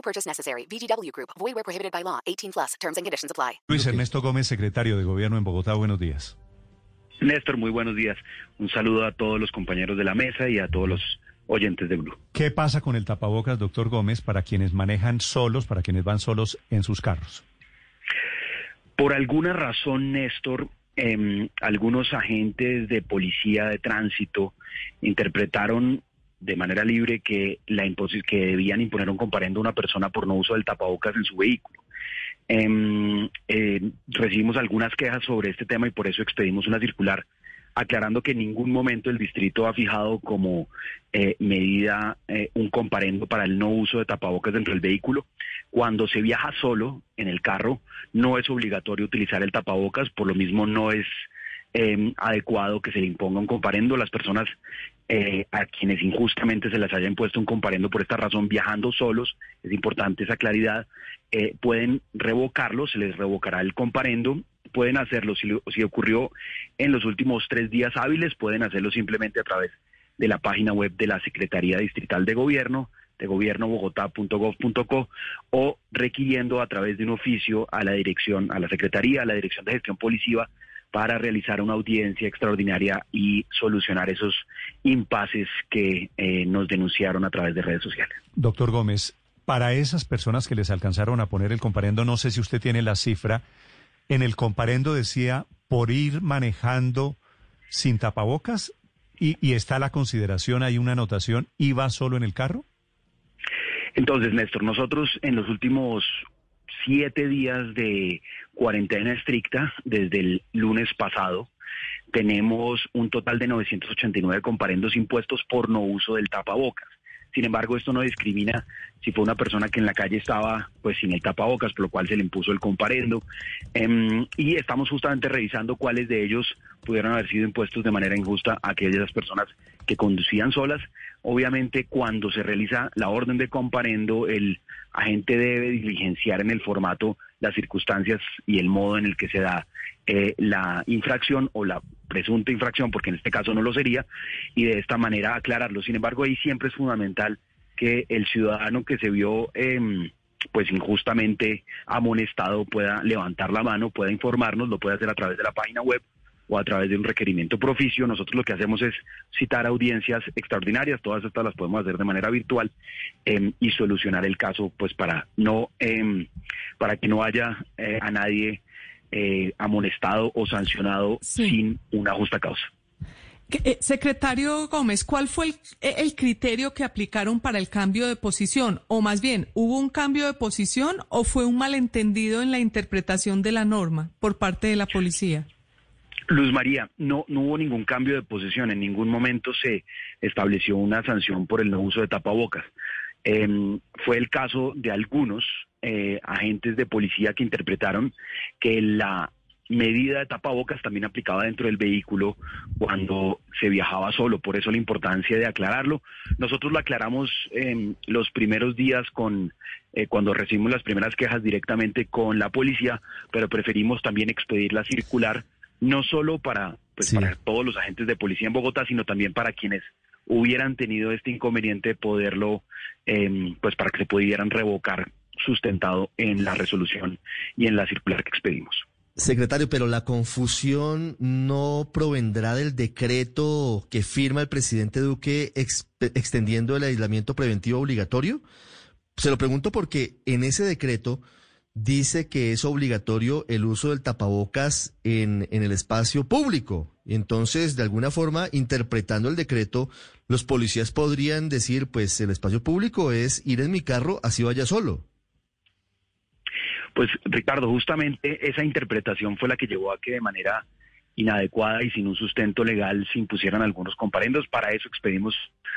No purchase necessary. VGW Group. Void where prohibited by law. 18 plus. Terms and conditions apply. Luis Ernesto Gómez, secretario de Gobierno en Bogotá. Buenos días. Néstor, muy buenos días. Un saludo a todos los compañeros de la mesa y a todos los oyentes de Blue. ¿Qué pasa con el tapabocas, doctor Gómez, para quienes manejan solos, para quienes van solos en sus carros? Por alguna razón, Néstor, eh, algunos agentes de policía de tránsito interpretaron de manera libre que, la que debían imponer un comparendo a una persona por no uso del tapabocas en su vehículo. Eh, eh, recibimos algunas quejas sobre este tema y por eso expedimos una circular aclarando que en ningún momento el distrito ha fijado como eh, medida eh, un comparendo para el no uso de tapabocas dentro del vehículo. Cuando se viaja solo en el carro, no es obligatorio utilizar el tapabocas, por lo mismo no es eh, adecuado que se le imponga un comparendo. Las personas eh, a quienes injustamente se les haya impuesto un comparendo por esta razón viajando solos, es importante esa claridad, eh, pueden revocarlo, se les revocará el comparendo pueden hacerlo, si, si ocurrió en los últimos tres días hábiles, pueden hacerlo simplemente a través de la página web de la Secretaría Distrital de Gobierno, de gobiernobogotá.gov.co o requiriendo a través de un oficio a la dirección, a la Secretaría, a la Dirección de Gestión Policiva, para realizar una audiencia extraordinaria y solucionar esos impases que eh, nos denunciaron a través de redes sociales. Doctor Gómez, para esas personas que les alcanzaron a poner el comparendo, no sé si usted tiene la cifra, en el comparendo decía por ir manejando sin tapabocas y, y está la consideración, hay una anotación, ¿iba solo en el carro? Entonces, Néstor, nosotros en los últimos siete días de cuarentena estricta, desde el lunes pasado, tenemos un total de 989 comparendos impuestos por no uso del tapabocas. Sin embargo, esto no discrimina si fue una persona que en la calle estaba pues sin el tapabocas, por lo cual se le impuso el comparendo. Eh, y estamos justamente revisando cuáles de ellos pudieron haber sido impuestos de manera injusta a aquellas personas que conducían solas. Obviamente, cuando se realiza la orden de comparendo, el agente debe diligenciar en el formato las circunstancias y el modo en el que se da eh, la infracción o la presunta infracción, porque en este caso no lo sería, y de esta manera aclararlo. Sin embargo, ahí siempre es fundamental que el ciudadano que se vio eh, pues injustamente amonestado pueda levantar la mano, pueda informarnos, lo puede hacer a través de la página web o a través de un requerimiento proficio. Nosotros lo que hacemos es citar audiencias extraordinarias, todas estas las podemos hacer de manera virtual eh, y solucionar el caso, pues para no eh, para que no haya eh, a nadie eh, amonestado o sancionado Sí. sin una justa causa. Eh, Secretario Gómez, ¿cuál fue el, el criterio que aplicaron para el cambio de posición? O más bien, ¿hubo un cambio de posición o fue un malentendido en la interpretación de la norma por parte de la policía? Luz María, no, no hubo ningún cambio de posición, en ningún momento se estableció una sanción por el no uso de tapabocas. Em, fue el caso de algunos eh, agentes de policía que interpretaron que la medida de tapabocas también aplicaba dentro del vehículo cuando se viajaba solo, por eso la importancia de aclararlo. Nosotros lo aclaramos en los primeros días con eh, cuando recibimos las primeras quejas directamente con la policía, pero preferimos también expedir la circular no solo para pues Sí. para todos los agentes de policía en Bogotá, sino también para quienes hubieran tenido este inconveniente poderlo em, pues para que se pudieran revocar sustentado en la resolución y en la circular que expedimos. Secretario, pero la confusión no provendrá del decreto que firma el presidente Duque ex- extendiendo el aislamiento preventivo obligatorio. Se lo pregunto porque en ese decreto dice que es obligatorio el uso del tapabocas en, en el espacio público. Entonces, de alguna forma, interpretando el decreto, los policías podrían decir, pues el espacio público es ir en mi carro, así vaya solo. Pues Ricardo, justamente esa interpretación fue la que llevó a que de manera inadecuada y sin un sustento legal se impusieran algunos comparendos. Para eso expedimos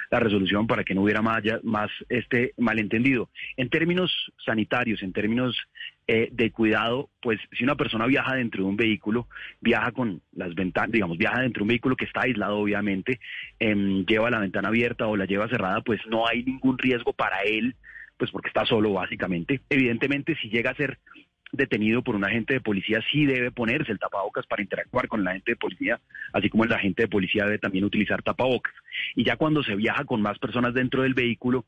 la resolución para que no hubiera más, este malentendido. En términos sanitarios, en términos eh, de cuidado, pues si una persona viaja dentro de un vehículo, viaja con las ventanas, digamos, viaja dentro de un vehículo que está aislado, obviamente, em, lleva la ventana abierta o la lleva cerrada, pues no hay ningún riesgo para él, pues porque está solo, básicamente. Evidentemente, si llega a ser detenido por un agente de policía sí debe ponerse el tapabocas para interactuar con el agente de policía, así como el agente de policía debe también utilizar tapabocas. Y ya cuando se viaja con más personas dentro del vehículo,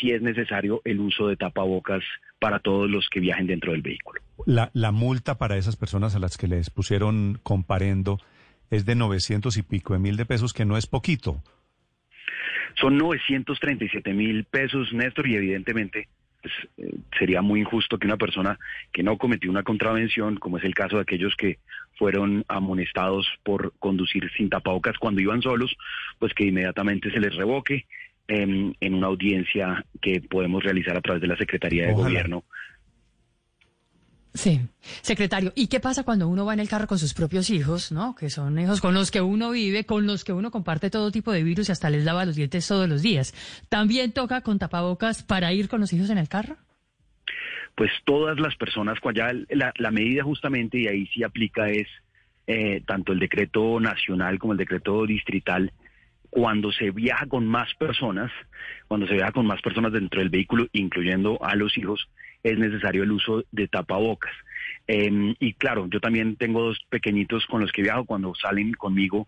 sí es necesario el uso de tapabocas para todos los que viajen dentro del vehículo. La, la multa para esas personas a las que les pusieron comparendo es de 900 y pico de mil de pesos, que no es poquito. Son 937 mil pesos, Néstor, y evidentemente sería muy injusto que una persona que no cometió una contravención, como es el caso de aquellos que fueron amonestados por conducir sin tapabocas cuando iban solos, pues que inmediatamente se les revoque em, en una audiencia que podemos realizar a través de la Secretaría de Gobierno Sí, secretario. ¿Y qué pasa cuando uno va en el carro con sus propios hijos, ¿no? Que son hijos con los que uno vive, con los que uno comparte todo tipo de virus y hasta les lava los dientes todos los días. ¿También toca con tapabocas para ir con los hijos en el carro? Pues todas las personas, ya la, la medida justamente, y ahí sí aplica, es eh, tanto el decreto nacional como el decreto distrital, cuando se viaja con más personas, cuando se viaja con más personas dentro del vehículo, incluyendo a los hijos, es necesario el uso de tapabocas. Em, y claro, yo también tengo dos pequeñitos con los que viajo. Cuando salen conmigo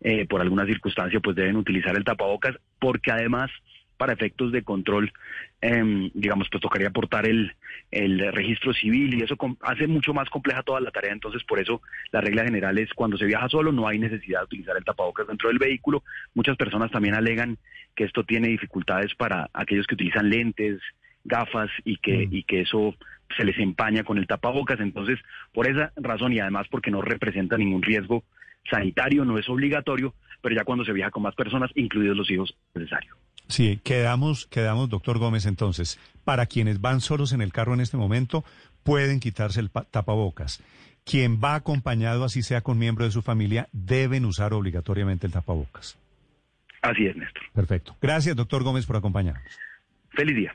eh, por alguna circunstancia, pues deben utilizar el tapabocas, porque además para efectos de control, em, digamos, pues tocaría aportar el, el registro civil y eso hace mucho más compleja toda la tarea. Entonces, por eso la regla general es cuando se viaja solo no hay necesidad de utilizar el tapabocas dentro del vehículo. Muchas personas también alegan que esto tiene dificultades para aquellos que utilizan lentes, gafas y que, mm. y que eso se les empaña con el tapabocas. Entonces, por esa razón y además porque no representa ningún riesgo sanitario, no es obligatorio, pero ya cuando se viaja con más personas, incluidos los hijos, es necesario. Sí, quedamos, quedamos, doctor Gómez, entonces, para quienes van solos en el carro en este momento, pueden quitarse el tapabocas. Quien va acompañado, así sea con miembro de su familia, deben usar obligatoriamente el tapabocas. Así es, Néstor. Perfecto. Gracias, doctor Gómez, por acompañarnos. Feliz día.